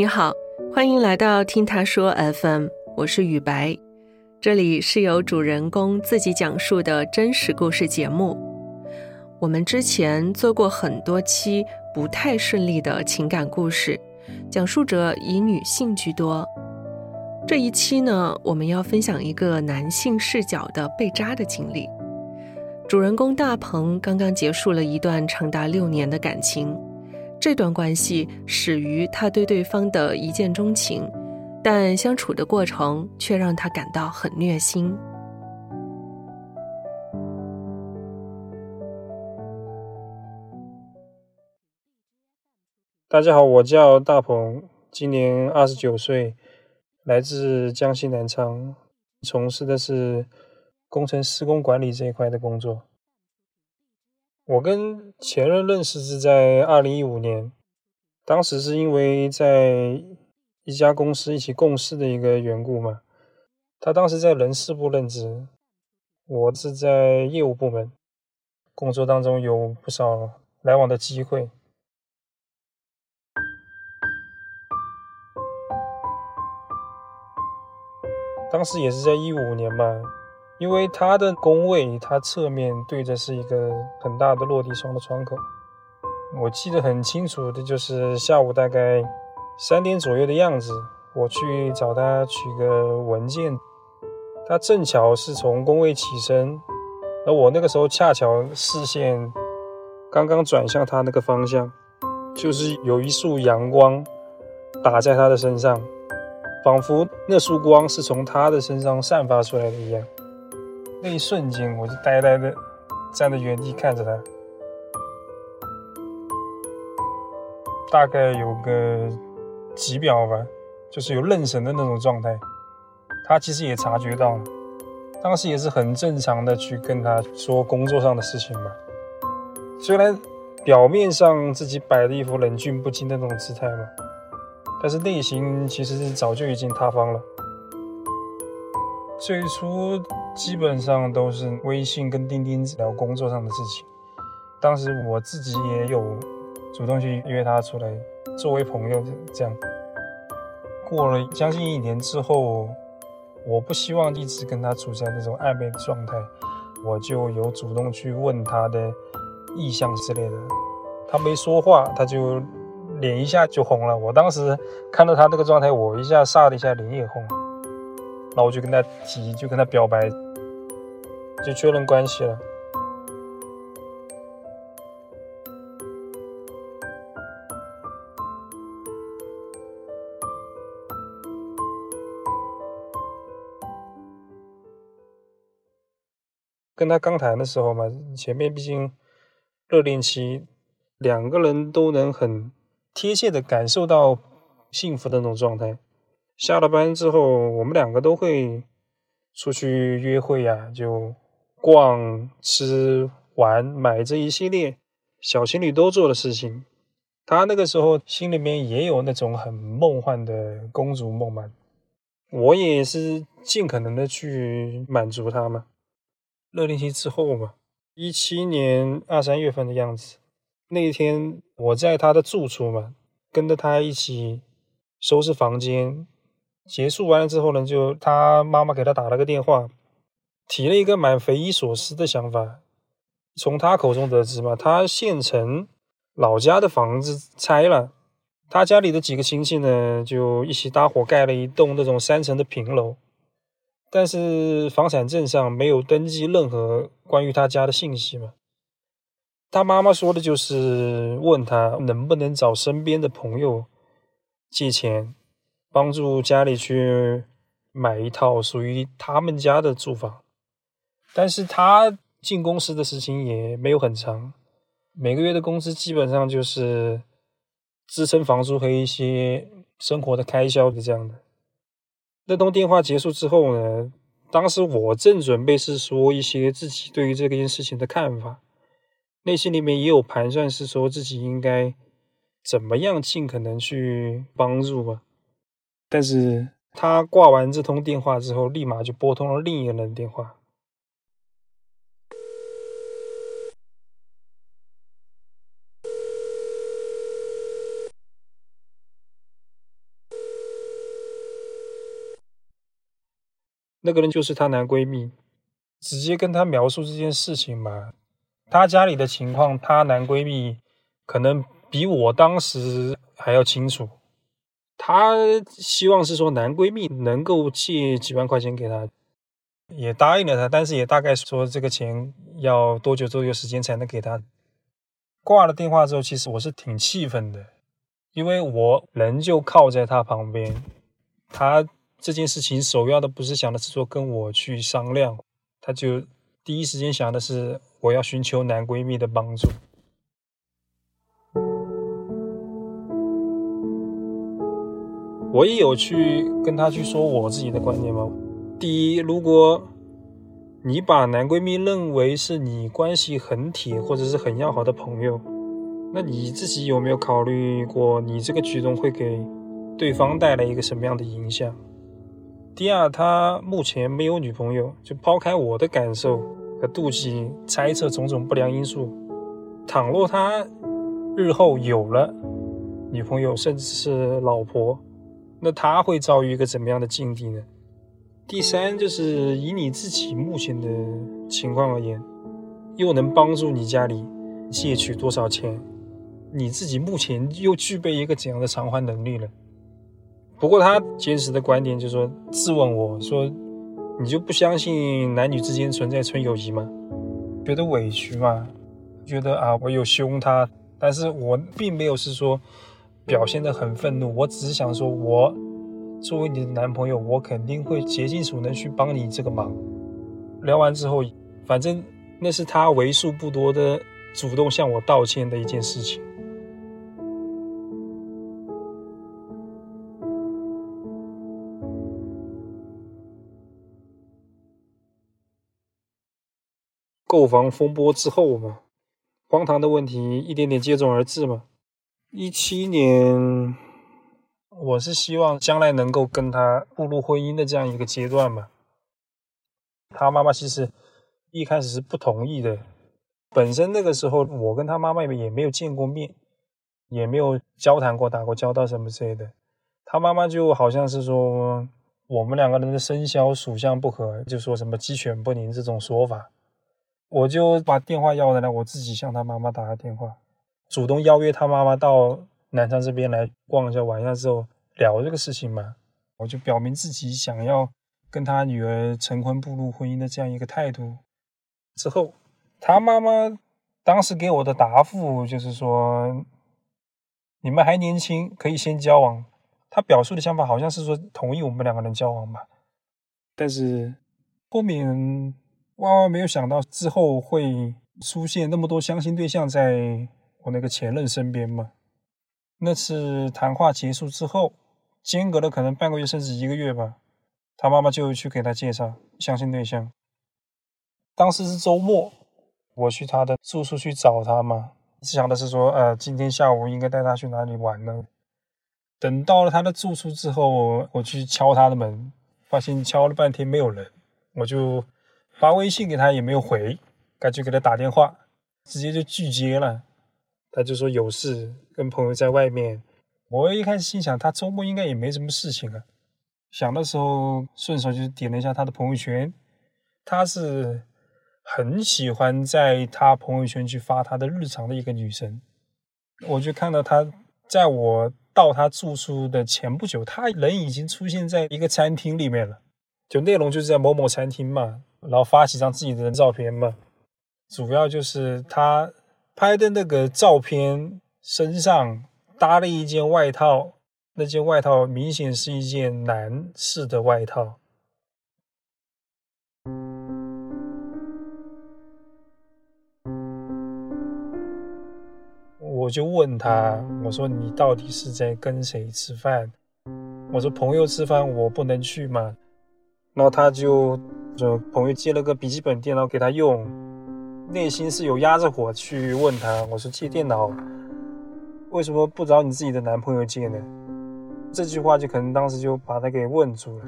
你好，欢迎来到听他说 FM，我是雨白，这里是由主人公自己讲述的真实故事节目。我们之前做过很多期不太顺利的情感故事，讲述者以女性居多。这一期呢，我们要分享一个男性视角的被渣的经历。主人公大鹏刚刚结束了一段长达六年的感情。这段关系始于他对对方的一见钟情，但相处的过程却让他感到很虐心。大家好，我叫大鹏，今年二十九岁，来自江西南昌，从事的是工程施工管理这一块的工作。我跟前任认识是在二零一五年，当时是因为在一家公司一起共事的一个缘故嘛。他当时在人事部任职，我是在业务部门，工作当中有不少来往的机会。当时也是在一五年吧。因为他的工位，他侧面对着是一个很大的落地窗的窗口。我记得很清楚的就是下午大概三点左右的样子，我去找他取个文件，他正巧是从工位起身，而我那个时候恰巧视线刚刚转向他那个方向，就是有一束阳光打在他的身上，仿佛那束光是从他的身上散发出来的一样。那一瞬间，我就呆呆的站在原地看着他，大概有个几秒吧，就是有愣神的那种状态。他其实也察觉到了，当时也是很正常的去跟他说工作上的事情吧。虽然表面上自己摆的一副冷峻不惊的那种姿态嘛，但是内心其实是早就已经塌方了。最初基本上都是微信跟钉钉聊工作上的事情，当时我自己也有主动去约他出来作为朋友这样。过了将近一年之后，我不希望一直跟他处在那种暧昧的状态，我就有主动去问他的意向之类的。他没说话，他就脸一下就红了。我当时看到他那个状态，我一下煞的一下脸也红了。然后我就跟他提，就跟他表白，就确认关系了。跟他刚谈的时候嘛，前面毕竟热恋期，两个人都能很贴切的感受到幸福的那种状态。下了班之后，我们两个都会出去约会呀，就逛、吃、玩、买这一系列小情侣都做的事情。他那个时候心里面也有那种很梦幻的公主梦嘛，我也是尽可能的去满足他嘛。热恋期之后嘛，一七年二三月份的样子，那一天我在他的住处嘛，跟着他一起收拾房间。结束完了之后呢，就他妈妈给他打了个电话，提了一个蛮匪夷所思的想法。从他口中得知嘛，他县城老家的房子拆了，他家里的几个亲戚呢就一起搭伙盖了一栋那种三层的平楼，但是房产证上没有登记任何关于他家的信息嘛。他妈妈说的就是问他能不能找身边的朋友借钱。帮助家里去买一套属于他们家的住房，但是他进公司的事情也没有很长，每个月的工资基本上就是支撑房租和一些生活的开销的这样的。那通电话结束之后呢，当时我正准备是说一些自己对于这件事情的看法，内心里面也有盘算，是说自己应该怎么样尽可能去帮助吧。但是她挂完这通电话之后，立马就拨通了另一个人的电话。那个人就是她男闺蜜，直接跟她描述这件事情吧，她家里的情况，她男闺蜜可能比我当时还要清楚。她希望是说男闺蜜能够借几万块钱给她，也答应了她，但是也大概说这个钱要多久多久时间才能给她。挂了电话之后，其实我是挺气愤的，因为我人就靠在她旁边，她。这件事情首要的不是想的是说跟我去商量，他就第一时间想的是我要寻求男闺蜜的帮助。我也有去跟他去说我自己的观点嘛。第一，如果你把男闺蜜认为是你关系很铁或者是很要好的朋友，那你自己有没有考虑过你这个举动会给对方带来一个什么样的影响？第二，他目前没有女朋友，就抛开我的感受和妒忌、猜测种种不良因素，倘若他日后有了女朋友，甚至是老婆，那他会遭遇一个怎么样的境地呢？第三，就是以你自己目前的情况而言，又能帮助你家里借取多少钱？你自己目前又具备一个怎样的偿还能力呢？不过他坚持的观点就是说，质问我说：“你就不相信男女之间存在纯友谊吗？”觉得委屈吗？觉得啊，我有凶他，但是我并没有是说表现得很愤怒，我只是想说，我作为你的男朋友，我肯定会竭尽所能去帮你这个忙。聊完之后，反正那是他为数不多的主动向我道歉的一件事情。购房风波之后嘛，荒唐的问题一点点接踵而至嘛。一七年，我是希望将来能够跟他步入婚姻的这样一个阶段嘛。他妈妈其实一开始是不同意的，本身那个时候我跟他妈妈也没有见过面，也没有交谈过、打过交道什么之类的。他妈妈就好像是说我们两个人的生肖属相不合，就说什么鸡犬不宁这种说法。我就把电话要来了，我自己向他妈妈打个电话，主动邀约他妈妈到南昌这边来逛一下、玩一下之后聊这个事情嘛。我就表明自己想要跟他女儿成婚、步入婚姻的这样一个态度。之后，他妈妈当时给我的答复就是说：“你们还年轻，可以先交往。”他表述的想法好像是说同意我们两个人交往吧，但是后面。万万没有想到之后会出现那么多相亲对象在我那个前任身边嘛？那次谈话结束之后，间隔了可能半个月甚至一个月吧，他妈妈就去给他介绍相亲对象。当时是周末，我去他的住处去找他嘛，想的是说，呃，今天下午应该带他去哪里玩呢？等到了他的住处之后，我去敲他的门，发现敲了半天没有人，我就。发微信给他也没有回，赶紧给他打电话，直接就拒接了。他就说有事，跟朋友在外面。我一开始心想，他周末应该也没什么事情啊。想的时候，顺手就点了一下他的朋友圈。他是很喜欢在他朋友圈去发他的日常的一个女生。我就看到他在我到他住处的前不久，他人已经出现在一个餐厅里面了，就内容就是在某某餐厅嘛。然后发几张自己的照片嘛，主要就是他拍的那个照片身上搭了一件外套，那件外套明显是一件男士的外套。我就问他，我说你到底是在跟谁吃饭？我说朋友吃饭我不能去嘛，然后他就。就朋友借了个笔记本电脑给他用，内心是有压着火去问他：“我说借电脑，为什么不找你自己的男朋友借呢？”这句话就可能当时就把他给问住了，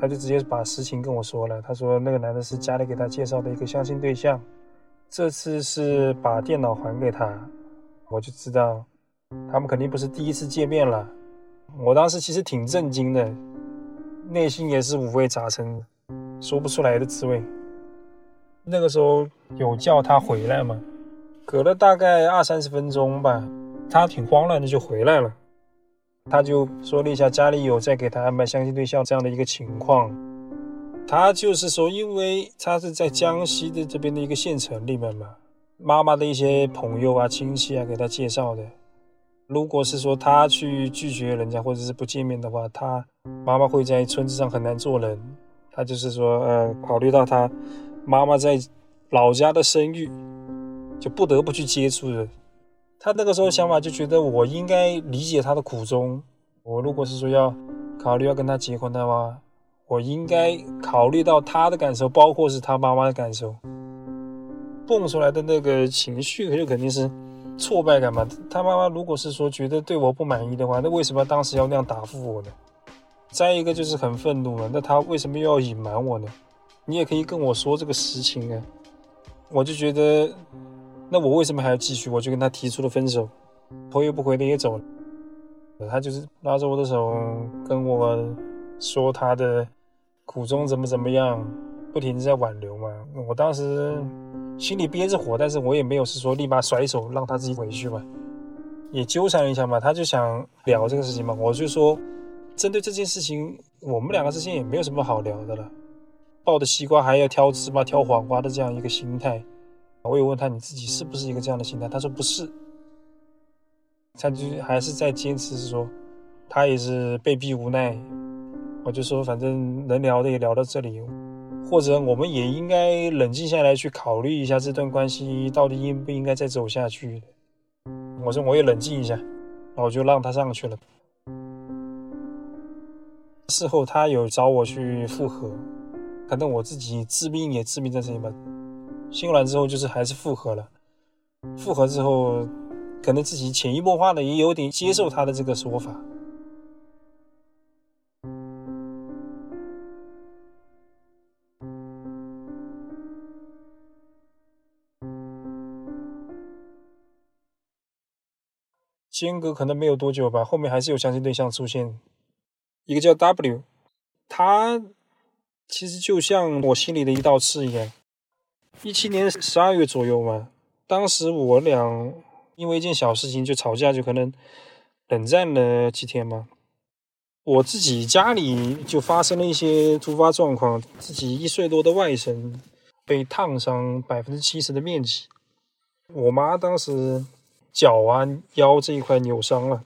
他就直接把实情跟我说了。他说那个男的是家里给他介绍的一个相亲对象，这次是把电脑还给他，我就知道他们肯定不是第一次见面了。我当时其实挺震惊的，内心也是五味杂陈。说不出来的滋味。那个时候有叫他回来吗？隔了大概二三十分钟吧，他挺慌乱的就回来了。他就说了一下家里有在给他安排相亲对象这样的一个情况。他就是说，因为他是在江西的这边的一个县城里面嘛，妈妈的一些朋友啊、亲戚啊给他介绍的。如果是说他去拒绝人家或者是不见面的话，他妈妈会在村子上很难做人。他就是说，呃，考虑到他妈妈在老家的生育，就不得不去接触人。他那个时候想法就觉得我应该理解他的苦衷。我如果是说要考虑要跟他结婚的话，我应该考虑到他的感受，包括是他妈妈的感受。蹦出来的那个情绪就肯定是。挫败感嘛，他妈妈如果是说觉得对我不满意的话，那为什么当时要那样答复我呢？再一个就是很愤怒了，那他为什么又要隐瞒我呢？你也可以跟我说这个实情啊。我就觉得，那我为什么还要继续？我就跟他提出了分手，头也不回的也走了。他就是拉着我的手跟我说他的苦衷怎么怎么样，不停的在挽留嘛。我当时。心里憋着火，但是我也没有是说立马甩手让他自己回去嘛，也纠缠了一下嘛，他就想聊这个事情嘛，我就说，针对这件事情，我们两个之间也没有什么好聊的了，抱着西瓜还要挑芝麻挑黄瓜的这样一个心态，我也问他你自己是不是一个这样的心态，他说不是，他就还是在坚持说，他也是被逼无奈，我就说反正能聊的也聊到这里。或者我们也应该冷静下来，去考虑一下这段关系到底应不应该再走下去。我说我也冷静一下，然后就让他上去了。事后他有找我去复合，可能我自己致命也致命在这里吧。心软之后就是还是复合了。复合之后，可能自己潜移默化的也有点接受他的这个说法。间隔可能没有多久吧，后面还是有相亲对象出现，一个叫 W，他其实就像我心里的一道刺一样。一七年十二月左右嘛，当时我俩因为一件小事情就吵架，就可能冷战了几天嘛。我自己家里就发生了一些突发状况，自己一岁多的外甥被烫伤百分之七十的面积，我妈当时。脚啊腰这一块扭伤了，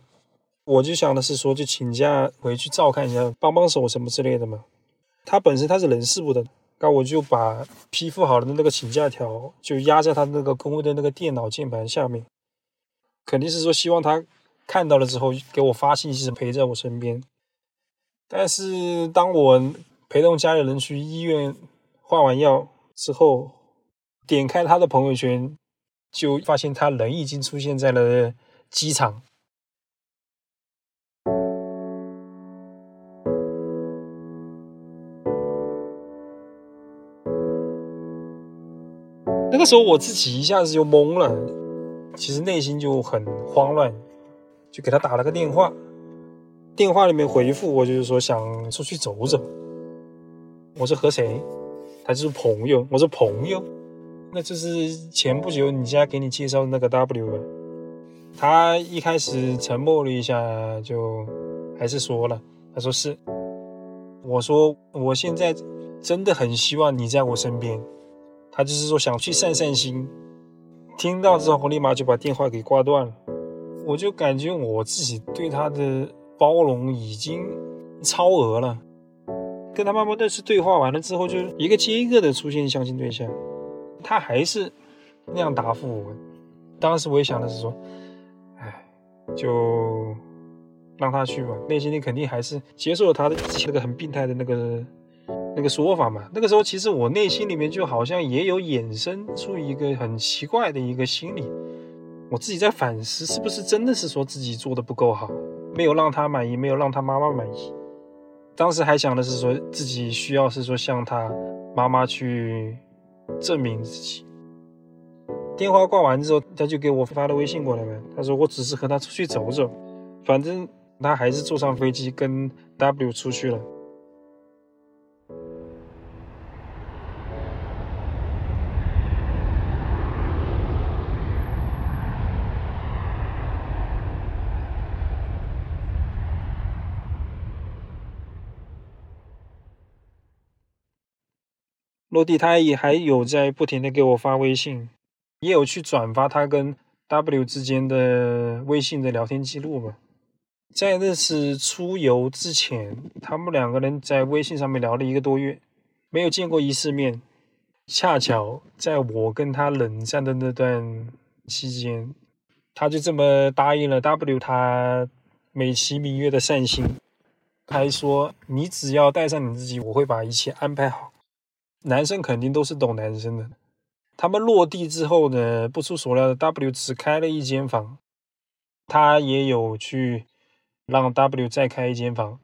我就想的是说，就请假回去照看一下，帮帮手什么之类的嘛。他本身他是人事部的，那我就把批复好了的那个请假条就压在他那个工位的那个电脑键盘下面，肯定是说希望他看到了之后给我发信息，陪在我身边。但是当我陪同家里人去医院换完药之后，点开他的朋友圈。就发现他人已经出现在了机场。那个时候我自己一下子就懵了，其实内心就很慌乱，就给他打了个电话。电话里面回复我就是说想出去走走。我说和谁？他就是朋友。我说朋友。那就是前不久你家给你介绍的那个 W 吧？他一开始沉默了一下，就还是说了，他说是。我说我现在真的很希望你在我身边。他就是说想去散散心。听到之后，我立马就把电话给挂断了。我就感觉我自己对他的包容已经超额了。跟他妈妈那次对话完了之后，就一个接一个的出现相亲对象。他还是那样答复我。当时我也想的是说，哎，就让他去吧。内心里肯定还是接受了他的那个很病态的那个那个说法嘛。那个时候，其实我内心里面就好像也有衍生出一个很奇怪的一个心理。我自己在反思，是不是真的是说自己做的不够好，没有让他满意，没有让他妈妈满意。当时还想的是说自己需要是说向他妈妈去。证明自己。电话挂完之后，他就给我发了微信过来了。他说：“我只是和他出去走走，反正他还是坐上飞机跟 W 出去了。”落地他也还有在不停的给我发微信，也有去转发他跟 W 之间的微信的聊天记录吧。在那次出游之前，他们两个人在微信上面聊了一个多月，没有见过一次面。恰巧在我跟他冷战的那段期间，他就这么答应了 W 他美其名曰的善心，还说你只要带上你自己，我会把一切安排好。男生肯定都是懂男生的。他们落地之后呢，不出所料的，W 只开了一间房，他也有去让 W 再开一间房，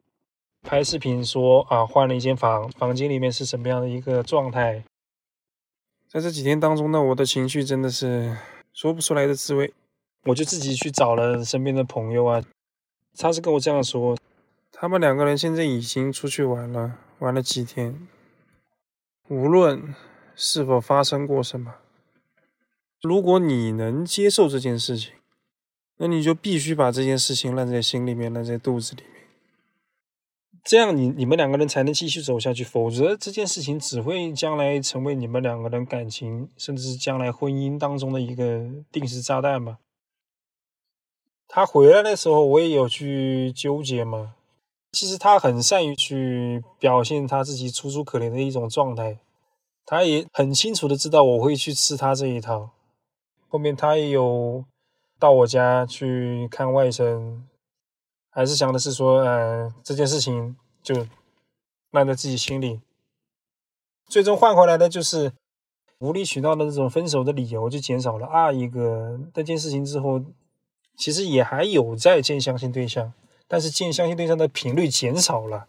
拍视频说啊换了一间房，房间里面是什么样的一个状态。在这几天当中呢，我的情绪真的是说不出来的滋味。我就自己去找了身边的朋友啊，他是跟我这样说，他们两个人现在已经出去玩了，玩了几天。无论是否发生过什么，如果你能接受这件事情，那你就必须把这件事情烂在心里面，烂在肚子里面。这样，你你们两个人才能继续走下去。否则，这件事情只会将来成为你们两个人感情，甚至是将来婚姻当中的一个定时炸弹吧。他回来的时候，我也有去纠结嘛。其实他很善于去表现他自己楚楚可怜的一种状态，他也很清楚的知道我会去吃他这一套。后面他也有到我家去看外甥，还是想的是说，呃，这件事情就烂在自己心里。最终换回来的就是无理取闹的这种分手的理由就减少了啊一个。这件事情之后，其实也还有在见相亲对象。但是见相亲对象的频率减少了，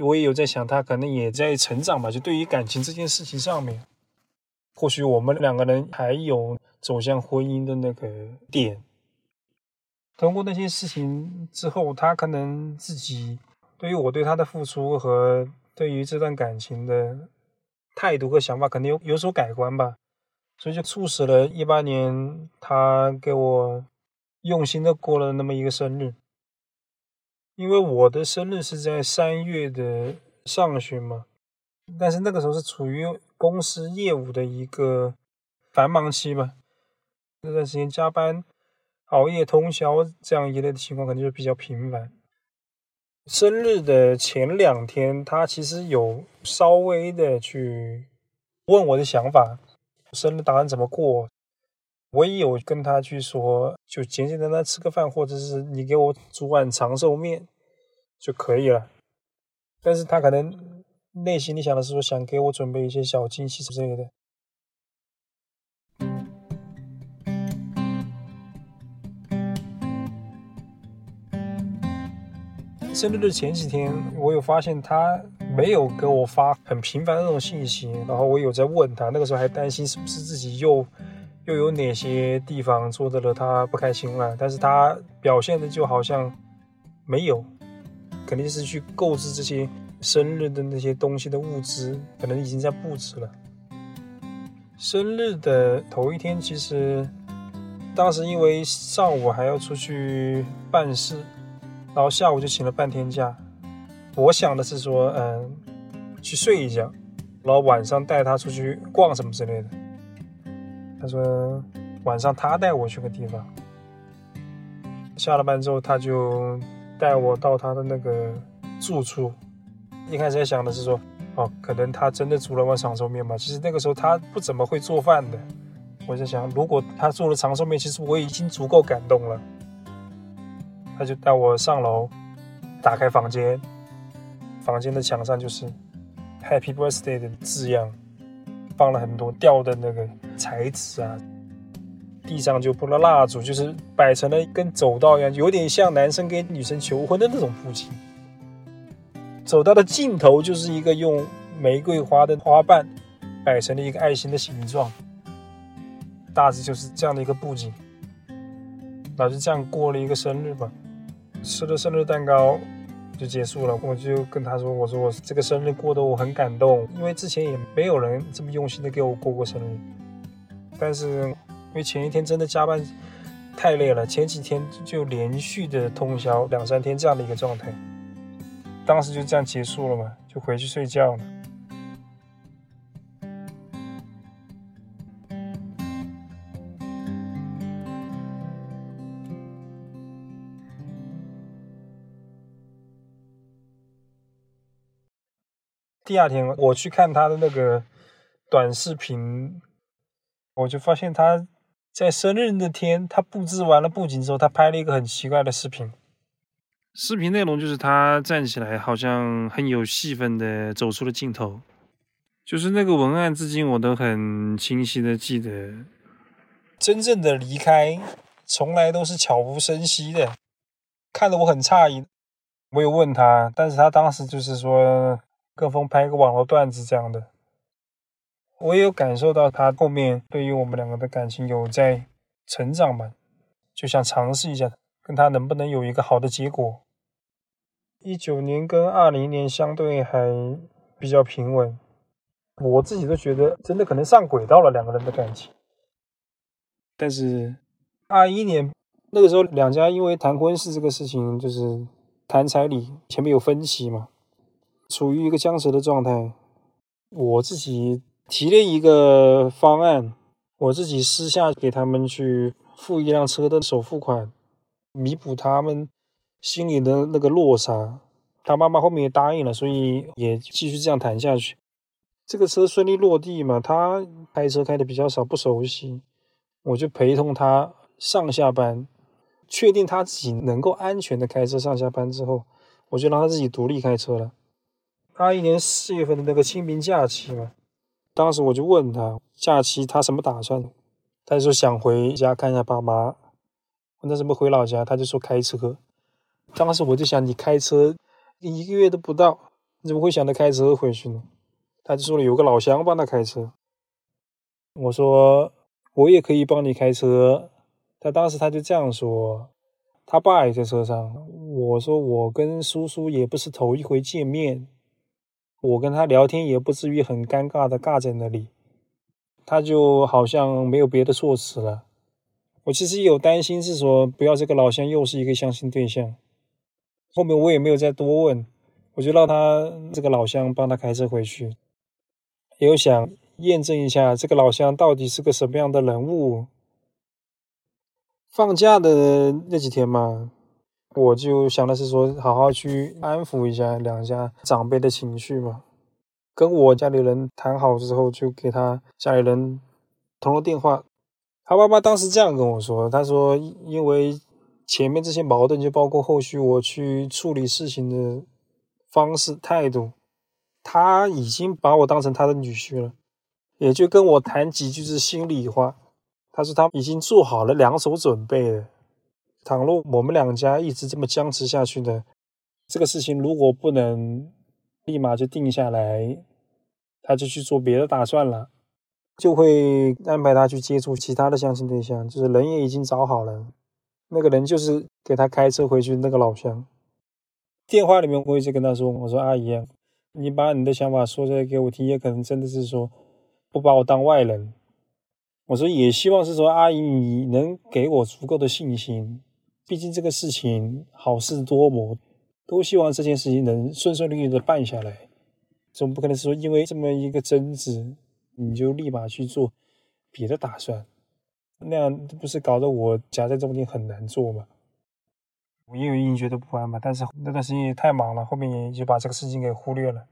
我也有在想，他可能也在成长吧。就对于感情这件事情上面，或许我们两个人还有走向婚姻的那个点。通过那些事情之后，他可能自己对于我对他的付出和对于这段感情的态度和想法，肯定有有所改观吧。所以就促使了一八年他给我用心的过了那么一个生日。因为我的生日是在三月的上旬嘛，但是那个时候是处于公司业务的一个繁忙期嘛，那段时间加班、熬夜、通宵这样一类的情况肯定就比较频繁。生日的前两天，他其实有稍微的去问我的想法，生日打算怎么过，我也有跟他去说，就简简单单吃个饭，或者是你给我煮碗长寿面。就可以了，但是他可能内心里想的是说，想给我准备一些小惊喜之类的。生日的前几天，我有发现他没有给我发很频繁的那种信息，然后我有在问他，那个时候还担心是不是自己又又有哪些地方做的了他不开心了，但是他表现的就好像没有。肯定是去购置这些生日的那些东西的物资，可能已经在布置了。生日的头一天，其实当时因为上午还要出去办事，然后下午就请了半天假。我想的是说，嗯，去睡一觉，然后晚上带他出去逛什么之类的。说晚上他带我去个地方。下了班之后，他就。带我到他的那个住处，一开始想的是说，哦，可能他真的煮了碗长寿面吧。其实那个时候他不怎么会做饭的。我在想，如果他做了长寿面，其实我已经足够感动了。他就带我上楼，打开房间，房间的墙上就是 Happy Birthday 的字样，放了很多吊的那个彩纸啊。地上就铺了蜡烛，就是摆成了跟走道一样，有点像男生跟女生求婚的那种布景。走道的尽头就是一个用玫瑰花的花瓣摆成了一个爱心的形状，大致就是这样的一个布景。那就这样过了一个生日吧，吃了生日蛋糕就结束了。我就跟他说：“我说我这个生日过得我很感动，因为之前也没有人这么用心的给我过过生日，但是。”因为前一天真的加班太累了，前几天就连续的通宵两三天这样的一个状态，当时就这样结束了嘛，就回去睡觉了。第二天我去看他的那个短视频，我就发现他在生日那天，他布置完了布景之后，他拍了一个很奇怪的视频。视频内容就是他站起来，好像很有戏份的走出了镜头，就是那个文案，至今我都很清晰的记得。真正的离开，从来都是悄无声息的，看得我很诧异。我有问他，但是他当时就是说跟风拍个网络段子这样的。我也有感受到他后面对于我们两个的感情有在成长嘛，就想尝试一下跟他能不能有一个好的结果。一九年跟二零年相对还比较平稳，我自己都觉得真的可能上轨道了两个人的感情。但是二一年那个时候，两家因为谈婚事这个事情，就是谈彩礼前面有分歧嘛，处于一个僵持的状态。我自己提了一个方案，我自己私下给他们去付一辆车的首付款，弥补他们。心里的那个落差，他妈妈后面也答应了，所以也继续这样谈下去。这个车顺利落地嘛，他开车开的比较少，不熟悉，我就陪同他上下班，确定他自己能够安全的开车上下班之后，我就让他自己独立开车了。二一年四月份的那个清明假期嘛，当时我就问他假期他什么打算，他就说想回家看一下爸妈。问他怎么回老家，他就说开车。当时我就想，你开车一个月都不到，你怎么会想着开车回去呢？他就说了，有个老乡帮他开车。我说我也可以帮你开车。他当时他就这样说，他爸也在车上。我说我跟叔叔也不是头一回见面，我跟他聊天也不至于很尴尬的尬在那里。他就好像没有别的措辞了。我其实有担心，是说不要这个老乡又是一个相亲对象。后面我也没有再多问，我就让他这个老乡帮他开车回去，也有想验证一下这个老乡到底是个什么样的人物。放假的那几天嘛，我就想的是说，好好去安抚一下两家长辈的情绪嘛。跟我家里人谈好之后，就给他家里人通了电话。他爸爸当时这样跟我说，他说因为。前面这些矛盾就包括后续我去处理事情的方式态度，他已经把我当成他的女婿了，也就跟我谈几句是心里话。他说他已经做好了两手准备了，倘若我们两家一直这么僵持下去呢，这个事情如果不能立马就定下来，他就去做别的打算了，就会安排他去接触其他的相亲对象，就是人也已经找好了。那个人就是给他开车回去那个老乡。电话里面我一直跟他说：“我说阿姨，你把你的想法说出来给我听，也可能真的是说不把我当外人。我说也希望是说阿姨你能给我足够的信心，毕竟这个事情好事多磨，都希望这件事情能顺顺利利的办下来，总不可能说因为这么一个争执你就立马去做别的打算。”那样不是搞得我夹在中间很难做吗？我也有隐隐觉得不安嘛，但是那段时间也太忙了，后面也就把这个事情给忽略了。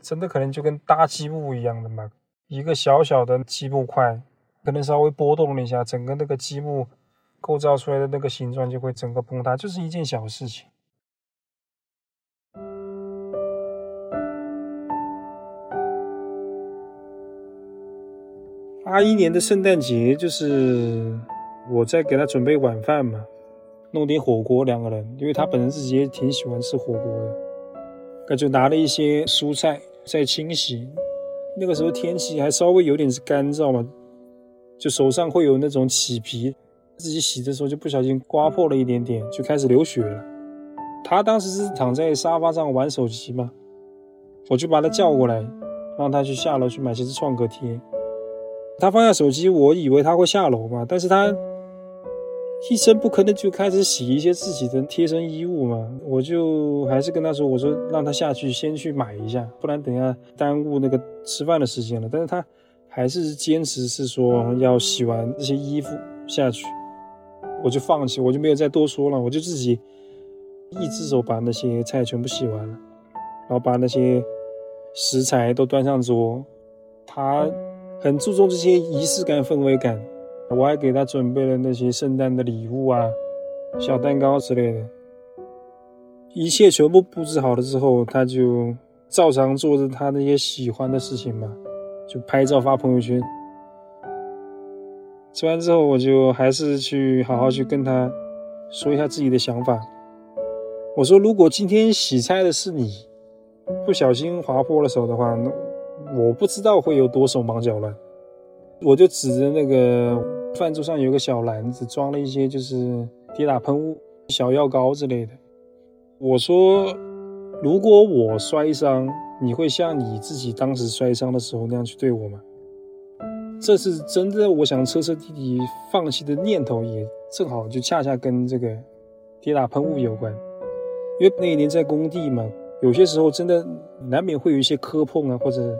真的可能就跟搭积木一样的嘛，一个小小的积木块，可能稍微波动了一下，整个那个积木构造出来的那个形状就会整个崩塌，就是一件小事情。八一年的圣诞节，就是我在给他准备晚饭嘛，弄点火锅两个人，因为他本身自己也挺喜欢吃火锅的，那就拿了一些蔬菜在清洗。那个时候天气还稍微有点是干燥嘛，就手上会有那种起皮，自己洗的时候就不小心刮破了一点点，就开始流血了。他当时是躺在沙发上玩手机嘛，我就把他叫过来，让他去下楼去买些创可贴。他放下手机，我以为他会下楼嘛，但是他一声不吭的就开始洗一些自己的贴身衣物嘛，我就还是跟他说，我说让他下去先去买一下，不然等下耽误那个吃饭的时间了。但是他还是坚持是说要洗完这些衣服下去，我就放弃，我就没有再多说了，我就自己一只手把那些菜全部洗完了，然后把那些食材都端上桌，他很注重这些仪式感、氛围感。我还给他准备了那些圣诞的礼物啊，小蛋糕之类的。一切全部布置好了之后，他就照常做着他那些喜欢的事情嘛，就拍照发朋友圈。吃完之后，我就还是去好好去跟他说一下自己的想法。我说，如果今天洗菜的是你，不小心划破了手的话，那我不知道会有多手忙脚乱。我就指着那个饭桌上有个小篮子，装了一些就是跌打喷雾、小药膏之类的。我说，如果我摔伤，你会像你自己当时摔伤的时候那样去对我吗？这是真的，我想彻彻底底放弃的念头，也正好就恰恰跟这个跌打喷雾有关。因为那一年在工地嘛，有些时候真的难免会有一些磕碰啊，或者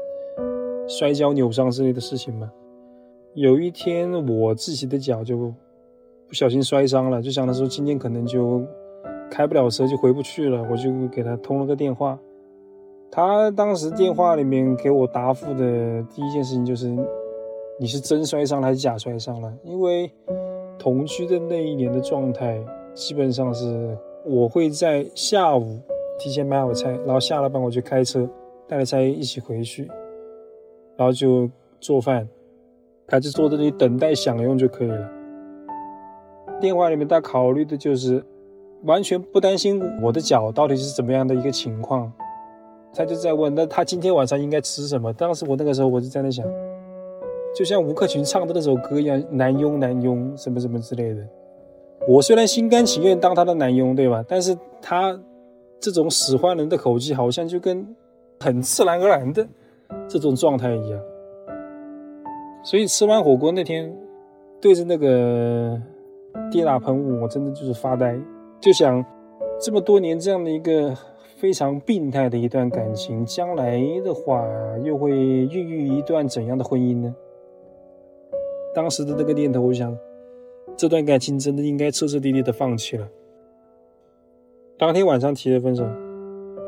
摔跤扭伤之类的事情嘛。有一天，我自己的脚就不小心摔伤了，就想的说今天可能就开不了车，就回不去了。我就给他通了个电话，他当时电话里面给我答复的第一件事情就是你是真摔伤了还是假摔伤了？因为同居的那一年的状态基本上是我会在下午提前买好菜，然后下了班我就开车带着菜一起回去，然后就做饭。他就坐在那里等待享用就可以了。电话里面他考虑的就是完全不担心我的脚到底是怎么样的一个情况，他就在问那他今天晚上应该吃什么？当时我那个时候我就在那想，就像吴克群唱的那首歌一样，男佣男佣什么什么之类的。我虽然心甘情愿当他的男佣，对吧？但是他这种使唤人的口气，好像就跟很自然而然的这种状态一样。所以吃完火锅那天，对着那个跌打喷雾，我真的就是发呆，就想这么多年这样的一个非常病态的一段感情，将来的话又会孕育一段怎样的婚姻呢？当时的那个念头，我想这段感情真的应该彻彻底底的放弃了。当天晚上提了分手，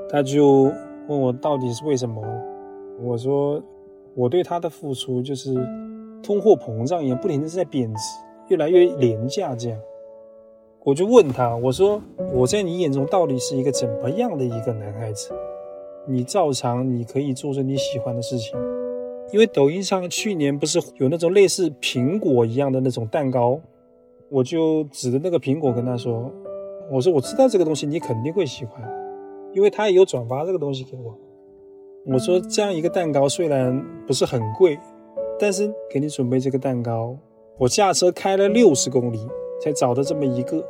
他就问我到底是为什么，我说我对他的付出就是。通货膨胀也不停的在贬值，越来越廉价。这样，我就问他，我说我在你眼中到底是一个怎么样的一个男孩子？你照常你可以做着你喜欢的事情，因为抖音上去年不是有那种类似苹果一样的那种蛋糕，我就指着那个苹果跟他说，我说我知道这个东西你肯定会喜欢，因为他也有转发这个东西给我。我说这样一个蛋糕虽然不是很贵。但是给你准备这个蛋糕，我驾车开了六十公里才找到这么一个，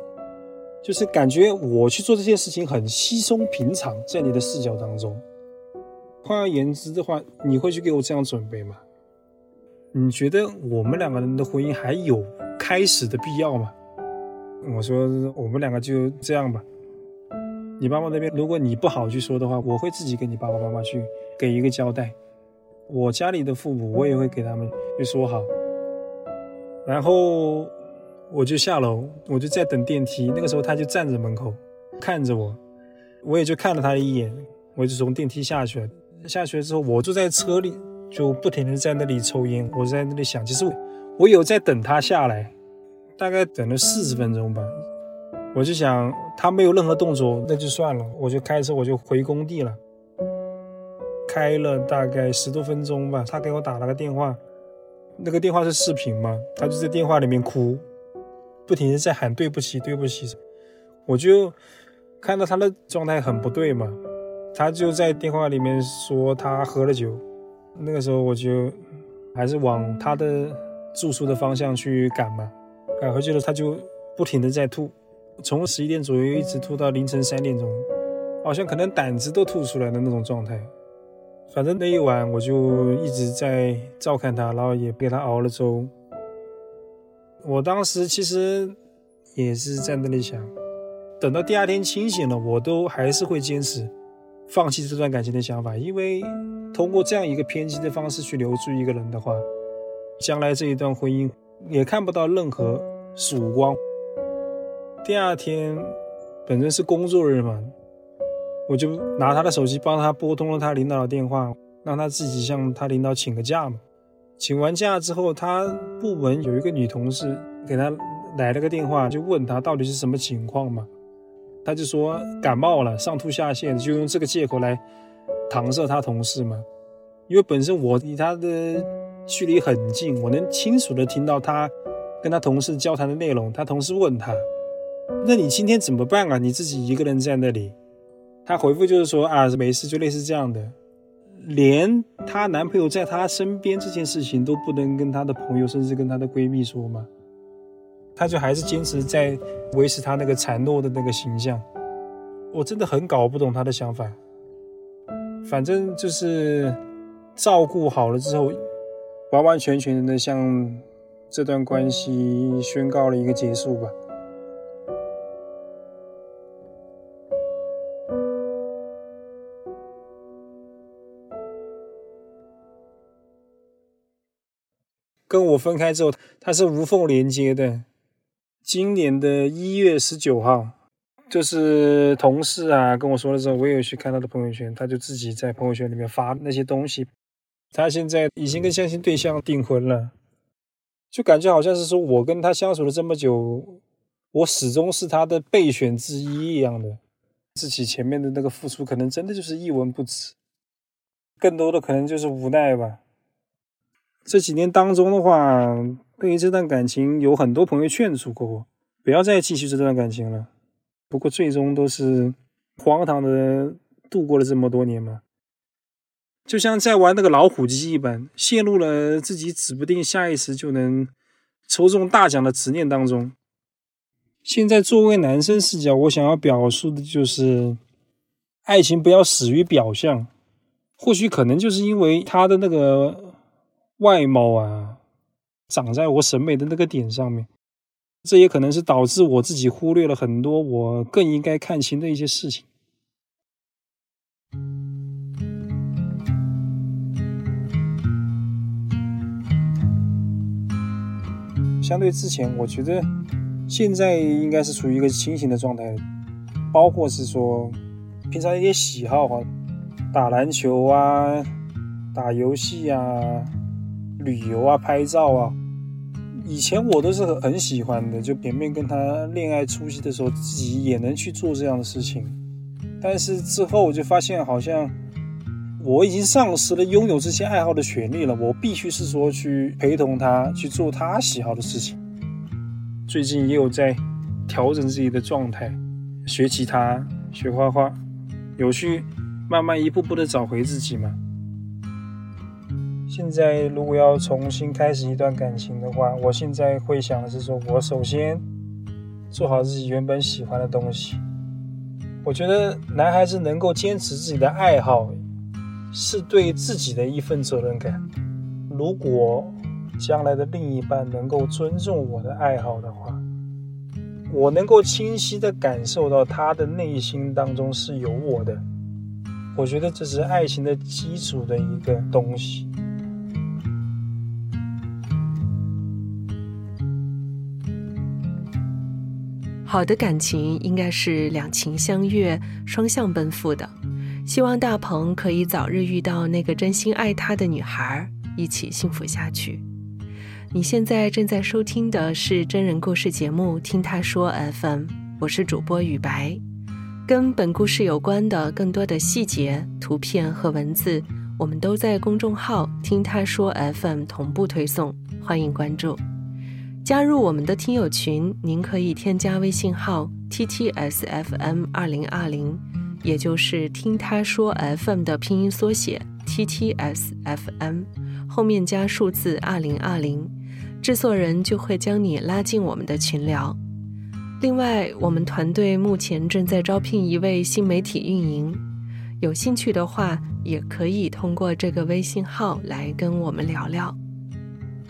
就是感觉我去做这件事情很稀松平常，在你的视角当中。换而言之的话，你会去给我这样准备吗？你觉得我们两个人的婚姻还有开始的必要吗？我说我们两个就这样吧。你爸爸那边，如果你不好去说的话，我会自己跟你爸爸妈妈去给一个交代。我家里的父母，我也会给他们去说好，然后我就下楼，我就在等电梯。那个时候他就站在门口看着我，我也就看了他一眼，我就从电梯下去了。下学之后，我坐在车里，就不停的在那里抽烟。我在那里想，其实我有在等他下来，大概等了四十分钟吧。我就想他没有任何动作，那就算了，我就开车我就回工地了。开了大概十多分钟吧，他给我打了个电话，那个电话是视频嘛，他就在电话里面哭，不停的在喊对不起对不起，我就看到他的状态很不对嘛，他就在电话里面说他喝了酒，那个时候我就还是往他的住宿的方向去赶嘛，赶回去了他就不停的在吐，从十一点左右一直吐到凌晨三点钟，好像可能胆子都吐出来的那种状态。反正那一晚我就一直在照看他，然后也给他熬了粥。我当时其实也是在那里想，等到第二天清醒了，我都还是会坚持。放弃这段感情的想法，因为通过这样一个偏激的方式去留住一个人的话，将来这一段婚姻也看不到任何曙光。第二天本身是工作日嘛。我就拿他的手机帮他拨通了他领导的电话，让他自己向他领导请个假嘛。请完假之后，他部门有一个女同事给他来了个电话，就问他到底是什么情况嘛。他就说感冒了，上吐下泻，就用这个借口来搪塞他同事嘛。因为本身我离他的距离很近，我能清楚的听到他跟他同事交谈的内容。他同事问他：“那你今天怎么办啊？你自己一个人在那里？”他回复就是说：“啊，没事，就类似这样的。”连她男朋友在她身边这件事情都不能跟她的朋友，甚至跟她的闺蜜说吗？他就还是坚持在维持他那个孱弱的那个形象。我真的很搞不懂他的想法。反正就是照顾好了之后，完完全全的向这段关系宣告了一个结束吧。跟我分开之后，他是无缝连接的。今年的一月十九号，就是同事啊跟我说的时候，我也有去看他的朋友圈，他就自己在朋友圈里面发那些东西。他现在已经跟相亲对象订婚了，就感觉好像是说我跟他相处了这么久，我始终是他的备选之一一样的。自己前面的那个付出，可能真的就是一文不值，更多的可能就是无奈吧。这几年当中的话，对于这段感情，有很多朋友劝阻过我，不要再继续这段感情了。不过最终都是荒唐的度过了这么多年嘛，就像在玩那个老虎机一般，陷入了自己指不定下一时就能抽中大奖的执念当中。现在作为男生视角，我想要表述的就是，爱情不要死于表象。或许可能就是因为他的那个。外貌啊，长在我审美的那个点上面，这也可能是导致我自己忽略了很多我更应该看清的一些事情。相对之前，我觉得现在应该是处于一个清醒的状态，包括是说平常一些喜好哈，打篮球啊，打游戏啊。旅游啊，拍照啊，以前我都是很喜欢的。就前面跟他恋爱初期的时候，自己也能去做这样的事情。但是之后我就发现，好像我已经丧失了拥有这些爱好的权利了。我必须是说去陪同他去做他喜好的事情。最近也有在调整自己的状态，学吉他、学画画，有去慢慢一步步的找回自己嘛。现在如果要重新开始一段感情的话，我现在会想的是说，我首先做好自己原本喜欢的东西。我觉得男孩子能够坚持自己的爱好，是对自己的一份责任感。如果将来的另一半能够尊重我的爱好的话，我能够清晰的感受到他的内心当中是有我的。我觉得这是爱情的基础的一个东西。好的感情应该是两情相悦、双向奔赴的。希望大鹏可以早日遇到那个真心爱他的女孩，一起幸福下去。你现在正在收听的是真人故事节目《听他说 FM》，我是主播雨白。跟本故事有关的更多的细节、图片和文字，我们都在公众号“听他说 FM” 同步推送，欢迎关注。加入我们的听友群，您可以添加微信号 t t s f m 二零二零，也就是听他说 FM 的拼音缩写 t t s f m，后面加数字二零二零，制作人就会将你拉进我们的群聊。另外，我们团队目前正在招聘一位新媒体运营，有兴趣的话，也可以通过这个微信号来跟我们聊聊。